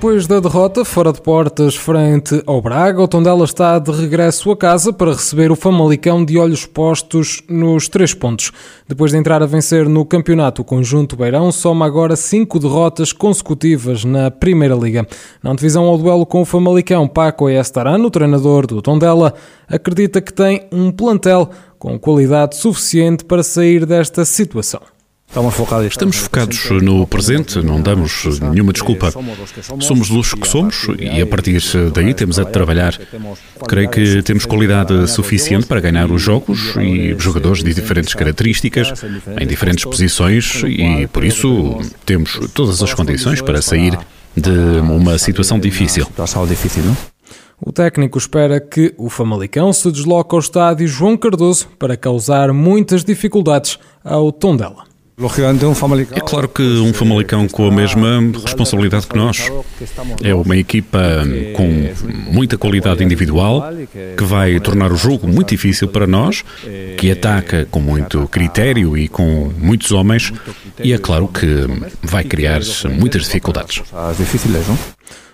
Depois da derrota fora de portas frente ao Braga, o Tondela está de regresso a casa para receber o Famalicão de olhos postos nos três pontos. Depois de entrar a vencer no campeonato, o conjunto Beirão soma agora cinco derrotas consecutivas na Primeira Liga. Na divisão ao duelo com o Famalicão, Paco Estarano, o treinador do Tondela, acredita que tem um plantel com qualidade suficiente para sair desta situação. Estamos focados no presente, não damos nenhuma desculpa. Somos dos que somos e a partir daí temos a trabalhar. Creio que temos qualidade suficiente para ganhar os jogos e jogadores de diferentes características, em diferentes posições e por isso temos todas as condições para sair de uma situação difícil. O técnico espera que o Famalicão se desloque ao estádio João Cardoso para causar muitas dificuldades ao Tondela. É claro que um Famalicão com a mesma responsabilidade que nós. É uma equipa com muita qualidade individual, que vai tornar o jogo muito difícil para nós, que ataca com muito critério e com muitos homens, e é claro que vai criar muitas dificuldades.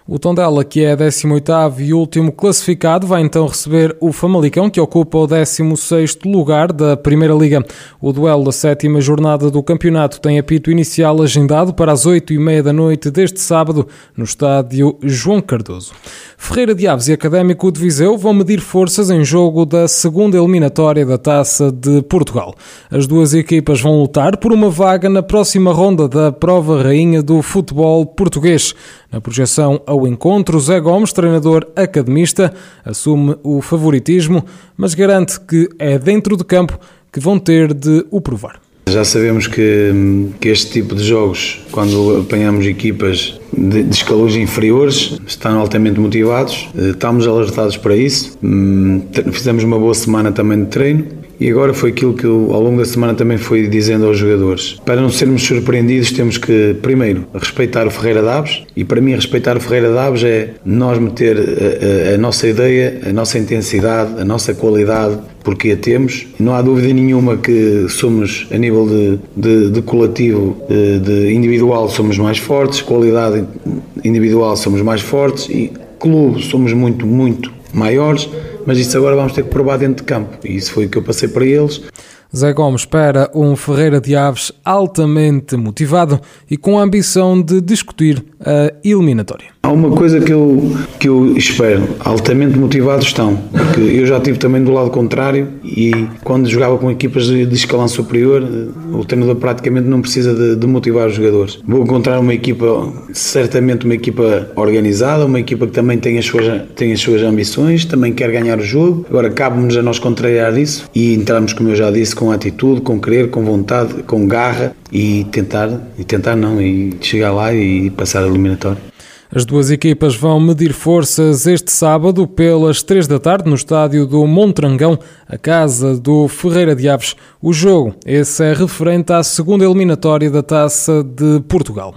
O Tondela, que é 18º e último classificado, vai então receber o Famalicão, que ocupa o 16º lugar da Primeira Liga. O duelo da sétima jornada do campeonato tem apito inicial agendado para as 8h30 da noite deste sábado, no estádio João Cardoso. Ferreira de Aves e Académico de Viseu vão medir forças em jogo da segunda eliminatória da Taça de Portugal. As duas equipas vão lutar por uma vaga na próxima ronda da prova rainha do futebol português. Na projeção ao encontro, Zé Gomes, treinador academista, assume o favoritismo, mas garante que é dentro de campo que vão ter de o provar. Já sabemos que, que, este tipo de jogos, quando apanhamos equipas de, de escalões inferiores, estão altamente motivados, eh, estamos alertados para isso. Hum, fizemos uma boa semana também de treino e agora foi aquilo que eu, ao longo da semana também fui dizendo aos jogadores. Para não sermos surpreendidos, temos que, primeiro, respeitar o Ferreira Daves. E para mim, respeitar o Ferreira Daves é nós meter a, a, a nossa ideia, a nossa intensidade, a nossa qualidade, porque a temos. Não há dúvida nenhuma que somos, a nível de, de, de coletivo, de, de individual, somos mais fortes, qualidade individual, somos mais fortes e clube, somos muito, muito maiores mas isso agora vamos ter que provar dentro de campo. E isso foi o que eu passei para eles. Zé Gomes espera um Ferreira de Aves altamente motivado e com a ambição de discutir a eliminatória. Há uma coisa que eu, que eu espero, altamente motivados estão, porque eu já estive também do lado contrário e quando jogava com equipas de, escalão superior, o treinador praticamente não precisa de, de, motivar os jogadores. Vou encontrar uma equipa, certamente uma equipa organizada, uma equipa que também tem as suas, tem as suas ambições, também quer ganhar o jogo. Agora cabe-nos a nós contrariar isso e entrarmos, como eu já disse, com atitude, com querer, com vontade, com garra e tentar, e tentar não, e chegar lá e passar a eliminatória. As duas equipas vão medir forças este sábado pelas três da tarde no estádio do Montrangão, a casa do Ferreira de Aves. O jogo, esse é referente à segunda eliminatória da Taça de Portugal.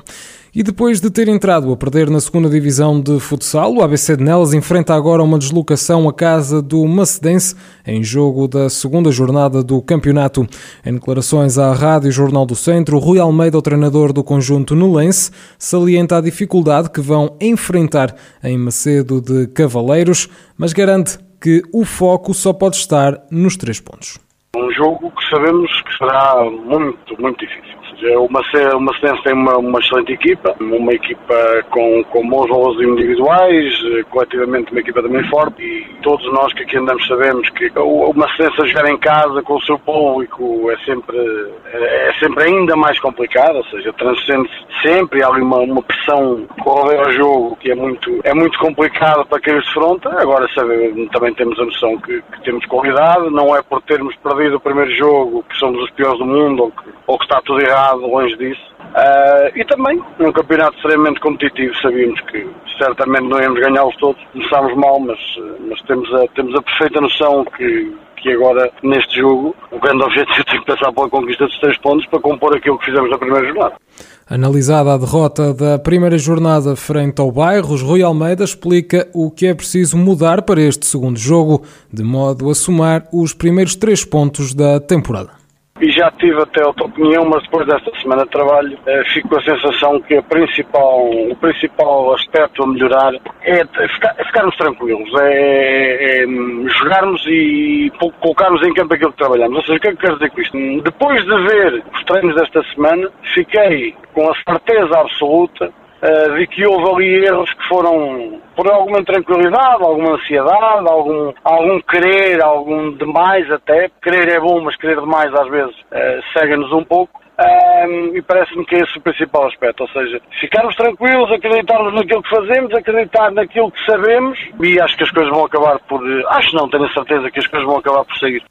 E depois de ter entrado a perder na segunda divisão de futsal, o ABC de Nelas enfrenta agora uma deslocação à casa do Macedense em jogo da segunda jornada do campeonato. Em declarações à Rádio Jornal do Centro, Rui Almeida, o treinador do conjunto nulense, salienta a dificuldade que vão enfrentar em Macedo de Cavaleiros, mas garante que o foco só pode estar nos três pontos. Um jogo que sabemos que será muito, muito difícil o Macedense tem uma, uma, excelente equipa, uma equipa com, com bons valores individuais, coletivamente uma equipa também forte e todos nós que aqui andamos sabemos que o, o Macedense a jogar em casa com o seu público é sempre, é, é sempre ainda mais complicado, ou seja, transcende sempre, há ali uma, uma pressão correr ao jogo que é muito, é muito complicado para cair de fronte. Agora sabe, também temos a noção que, que, temos qualidade, não é por termos perdido o primeiro jogo que somos os piores do mundo ou que, ou que está tudo errado longe disso. Uh, e também, num campeonato extremamente competitivo, sabíamos que certamente não íamos ganhá-los todos. Começámos mal, mas, mas temos, a, temos a perfeita noção que, que agora, neste jogo, o grande objetivo tem que passar pela conquista dos três pontos para compor aquilo que fizemos na primeira jornada. Analisada a derrota da primeira jornada frente ao Bairros, Rui Almeida explica o que é preciso mudar para este segundo jogo, de modo a somar os primeiros três pontos da temporada e já tive até outra opinião, mas depois desta semana de trabalho eh, fico com a sensação que a principal, o principal aspecto a melhorar é, ficar, ficarmos tranquilos, é, é, é, jogarmos e colocarmos em campo aquilo que trabalhamos. Ou seja, o que é que quero dizer com isto? Depois de ver os treinos desta semana, fiquei com a certeza absoluta de que houve ali erros que foram por alguma intranquilidade, alguma ansiedade, algum, algum querer, algum demais até. Querer é bom, mas querer demais às vezes uh, cega-nos um pouco. Um, e parece-me que é esse o principal aspecto, ou seja, ficarmos tranquilos, acreditarmos naquilo que fazemos, acreditar naquilo que sabemos e acho que as coisas vão acabar por. Acho não, tenho a certeza que as coisas vão acabar por sair.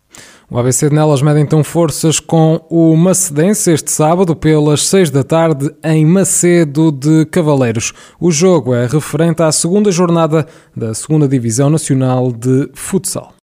O ABC de Nelas mede então forças com o Macedense este sábado pelas 6 da tarde em Macedo de Cavaleiros. O jogo é referente à segunda jornada da segunda Divisão Nacional de Futsal.